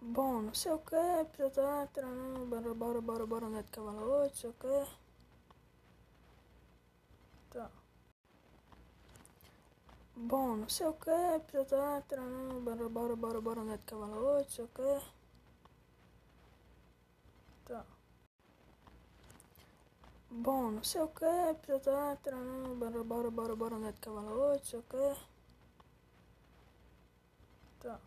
Bom, não sei o que, tá, bora, bora, bora, bora, andar de cavalo 8, não sei o que. Tá. Bom, não sei o que, tá, bora, bora, bora, bora, andar de cavalo 8, não sei o que. Tá. Bom, não sei o que, tá, bora, bora, bora, bora, andar de cavalo 8, não sei o que. Tá.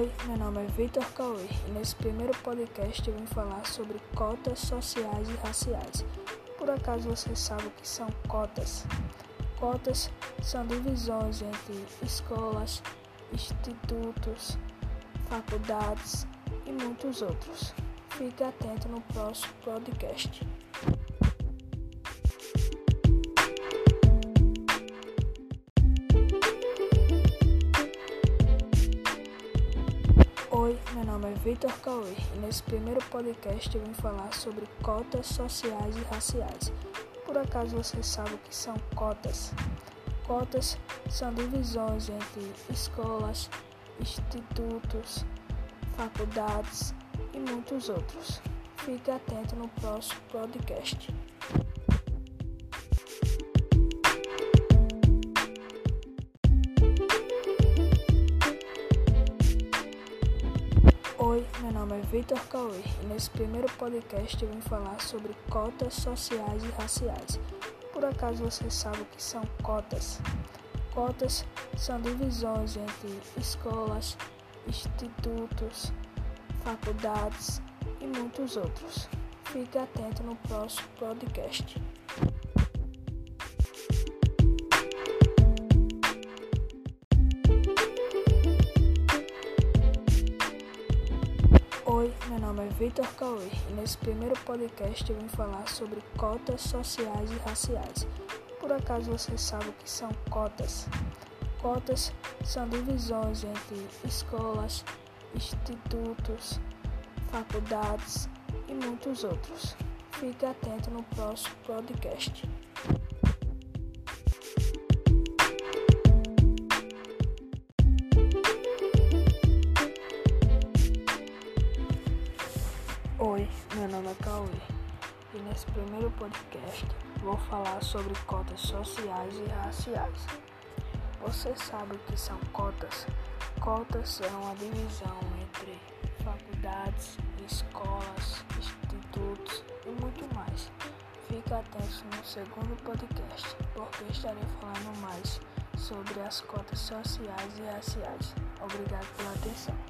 Oi, meu nome é Vitor Cauê e nesse primeiro podcast eu vim falar sobre cotas sociais e raciais. Por acaso você sabe o que são cotas? Cotas são divisões entre escolas, institutos, faculdades e muitos outros. Fique atento no próximo podcast. Oi, meu nome é Vitor Cauê e nesse primeiro podcast eu vim falar sobre cotas sociais e raciais. Por acaso você sabe o que são cotas? Cotas são divisões entre escolas, institutos, faculdades e muitos outros. Fique atento no próximo podcast. Oi, meu nome é Vitor Cauê e nesse primeiro podcast eu vim falar sobre cotas sociais e raciais. Por acaso você sabe o que são cotas? Cotas são divisões entre escolas, institutos, faculdades e muitos outros. Fique atento no próximo podcast. Oi, meu nome é Vitor Cauê e nesse primeiro podcast eu vim falar sobre cotas sociais e raciais. Por acaso você sabe o que são cotas? Cotas são divisões entre escolas, institutos, faculdades e muitos outros. Fique atento no próximo podcast. Meu nome é Cauê e nesse primeiro podcast vou falar sobre cotas sociais e raciais. Você sabe o que são cotas? Cotas é uma divisão entre faculdades, escolas, institutos e muito mais. Fique atento no segundo podcast, porque estarei falando mais sobre as cotas sociais e raciais. Obrigado pela atenção.